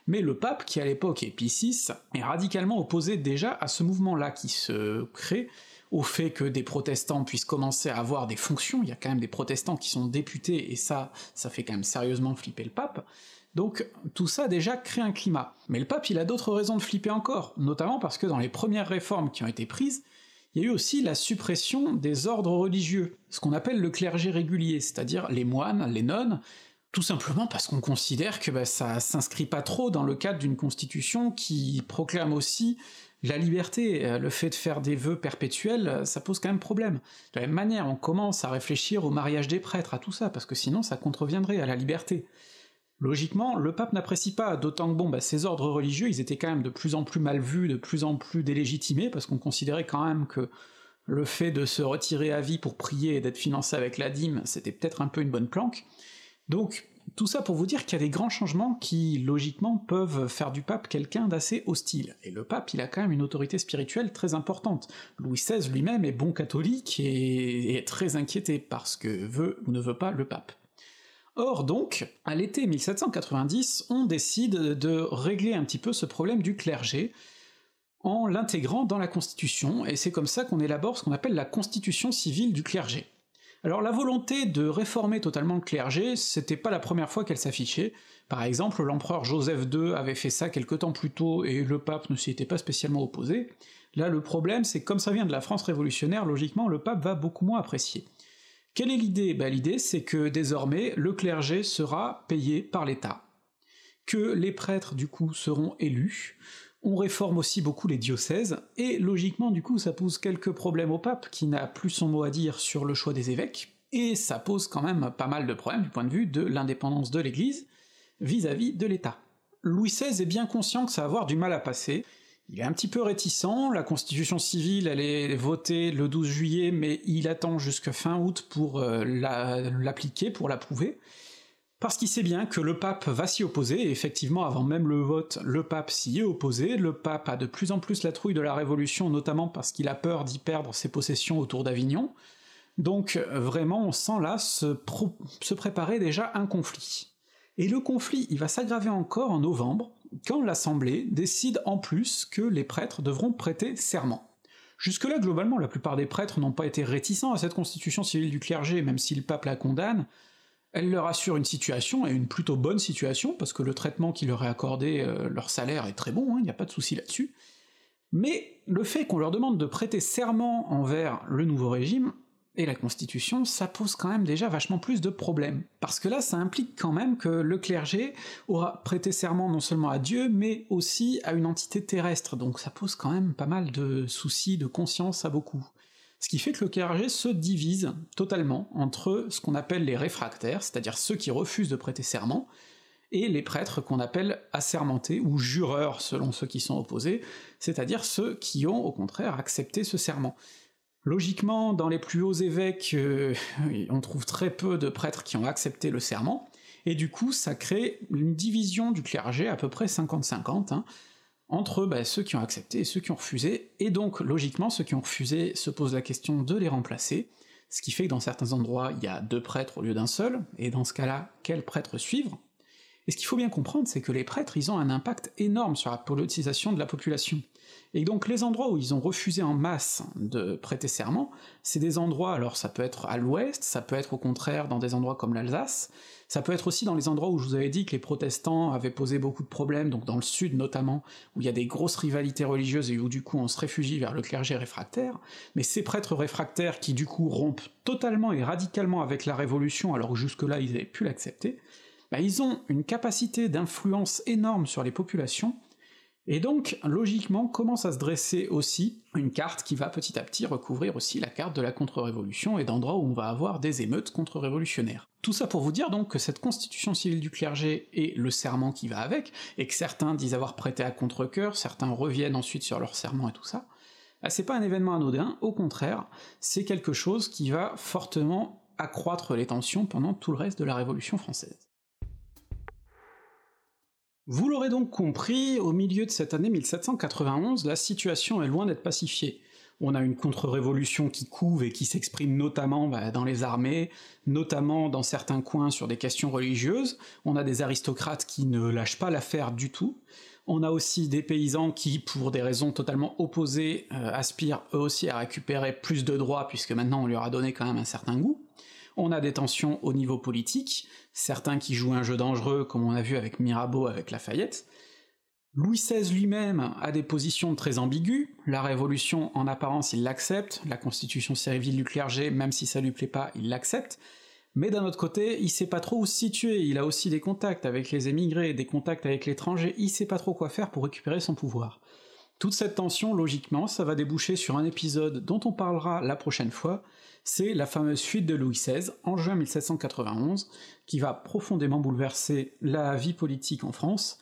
mais le pape, qui à l'époque est Pie VI, est radicalement opposé déjà à ce mouvement-là qui se crée, au fait que des protestants puissent commencer à avoir des fonctions, il y a quand même des protestants qui sont députés, et ça, ça fait quand même sérieusement flipper le pape, donc tout ça déjà crée un climat. Mais le pape il a d'autres raisons de flipper encore, notamment parce que dans les premières réformes qui ont été prises, il y a eu aussi la suppression des ordres religieux, ce qu'on appelle le clergé régulier, c'est-à-dire les moines, les nonnes, tout simplement parce qu'on considère que bah, ça s'inscrit pas trop dans le cadre d'une constitution qui proclame aussi la liberté, le fait de faire des vœux perpétuels, ça pose quand même problème. De la même manière, on commence à réfléchir au mariage des prêtres, à tout ça, parce que sinon ça contreviendrait à la liberté. Logiquement, le pape n'apprécie pas, d'autant que bon, bah, ces ordres religieux, ils étaient quand même de plus en plus mal vus, de plus en plus délégitimés, parce qu'on considérait quand même que le fait de se retirer à vie pour prier et d'être financé avec la dîme, c'était peut-être un peu une bonne planque. Donc, tout ça pour vous dire qu'il y a des grands changements qui, logiquement, peuvent faire du pape quelqu'un d'assez hostile. Et le pape, il a quand même une autorité spirituelle très importante. Louis XVI lui-même est bon catholique et est très inquiété par ce que veut ou ne veut pas le pape. Or donc, à l'été 1790, on décide de régler un petit peu ce problème du clergé, en l'intégrant dans la Constitution, et c'est comme ça qu'on élabore ce qu'on appelle la Constitution civile du clergé. Alors la volonté de réformer totalement le clergé, c'était pas la première fois qu'elle s'affichait, par exemple l'empereur Joseph II avait fait ça quelque temps plus tôt et le pape ne s'y était pas spécialement opposé. Là le problème c'est que comme ça vient de la France révolutionnaire, logiquement le pape va beaucoup moins apprécier. Quelle est l'idée? Bah, L'idée c'est que désormais le clergé sera payé par l'État, que les prêtres du coup seront élus, on réforme aussi beaucoup les diocèses, et logiquement du coup ça pose quelques problèmes au pape qui n'a plus son mot à dire sur le choix des évêques, et ça pose quand même pas mal de problèmes du point de vue de l'indépendance de l'Église vis-à-vis de l'État. Louis XVI est bien conscient que ça va avoir du mal à passer, il est un petit peu réticent, la constitution civile elle est votée le 12 juillet, mais il attend jusqu'à fin août pour euh, l'appliquer, pour l'approuver, parce qu'il sait bien que le pape va s'y opposer, et effectivement avant même le vote, le pape s'y est opposé, le pape a de plus en plus la trouille de la Révolution, notamment parce qu'il a peur d'y perdre ses possessions autour d'Avignon, donc vraiment on sent là se préparer déjà un conflit. Et le conflit, il va s'aggraver encore en novembre, quand l'Assemblée décide en plus que les prêtres devront prêter serment. Jusque-là, globalement, la plupart des prêtres n'ont pas été réticents à cette constitution civile du clergé, même si le pape la condamne, elle leur assure une situation, et une plutôt bonne situation, parce que le traitement qui leur est accordé, euh, leur salaire est très bon, il hein, n'y a pas de souci là-dessus, mais le fait qu'on leur demande de prêter serment envers le nouveau régime, et la Constitution, ça pose quand même déjà vachement plus de problèmes. Parce que là, ça implique quand même que le clergé aura prêté serment non seulement à Dieu, mais aussi à une entité terrestre, donc ça pose quand même pas mal de soucis de conscience à beaucoup. Ce qui fait que le clergé se divise totalement entre ce qu'on appelle les réfractaires, c'est-à-dire ceux qui refusent de prêter serment, et les prêtres qu'on appelle assermentés ou jureurs selon ceux qui sont opposés, c'est-à-dire ceux qui ont au contraire accepté ce serment. Logiquement, dans les plus hauts évêques, euh, on trouve très peu de prêtres qui ont accepté le serment, et du coup ça crée une division du clergé à peu près 50-50, hein, entre bah, ceux qui ont accepté et ceux qui ont refusé, et donc logiquement ceux qui ont refusé se posent la question de les remplacer, ce qui fait que dans certains endroits il y a deux prêtres au lieu d'un seul, et dans ce cas-là, quel prêtre suivre? Et ce qu'il faut bien comprendre, c'est que les prêtres, ils ont un impact énorme sur la politisation de la population. Et donc les endroits où ils ont refusé en masse de prêter serment, c'est des endroits, alors ça peut être à l'ouest, ça peut être au contraire dans des endroits comme l'Alsace, ça peut être aussi dans les endroits où je vous avais dit que les protestants avaient posé beaucoup de problèmes, donc dans le sud notamment, où il y a des grosses rivalités religieuses et où du coup on se réfugie vers le clergé réfractaire, mais ces prêtres réfractaires qui du coup rompent totalement et radicalement avec la Révolution alors que jusque-là ils avaient pu l'accepter, bah, ils ont une capacité d'influence énorme sur les populations, et donc, logiquement, commence à se dresser aussi une carte qui va petit à petit recouvrir aussi la carte de la contre-révolution et d'endroits où on va avoir des émeutes contre-révolutionnaires. Tout ça pour vous dire donc que cette constitution civile du clergé et le serment qui va avec, et que certains disent avoir prêté à contre-cœur, certains reviennent ensuite sur leur serment et tout ça, bah, c'est pas un événement anodin, au contraire, c'est quelque chose qui va fortement accroître les tensions pendant tout le reste de la Révolution française. Vous l'aurez donc compris, au milieu de cette année 1791, la situation est loin d'être pacifiée. On a une contre-révolution qui couve et qui s'exprime notamment bah, dans les armées, notamment dans certains coins sur des questions religieuses, on a des aristocrates qui ne lâchent pas l'affaire du tout, on a aussi des paysans qui, pour des raisons totalement opposées, euh, aspirent eux aussi à récupérer plus de droits, puisque maintenant on leur a donné quand même un certain goût, on a des tensions au niveau politique, certains qui jouent un jeu dangereux, comme on a vu avec Mirabeau avec Lafayette. Louis XVI lui-même a des positions très ambiguës, la Révolution en apparence il l'accepte, la constitution civile du clergé, même si ça lui plaît pas, il l'accepte, mais d'un autre côté, il sait pas trop où se situer, il a aussi des contacts avec les émigrés, des contacts avec l'étranger, il sait pas trop quoi faire pour récupérer son pouvoir. Toute cette tension, logiquement, ça va déboucher sur un épisode dont on parlera la prochaine fois, c'est la fameuse fuite de Louis XVI en juin 1791, qui va profondément bouleverser la vie politique en France,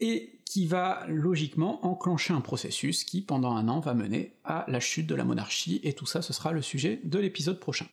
et qui va logiquement enclencher un processus qui, pendant un an, va mener à la chute de la monarchie, et tout ça ce sera le sujet de l'épisode prochain.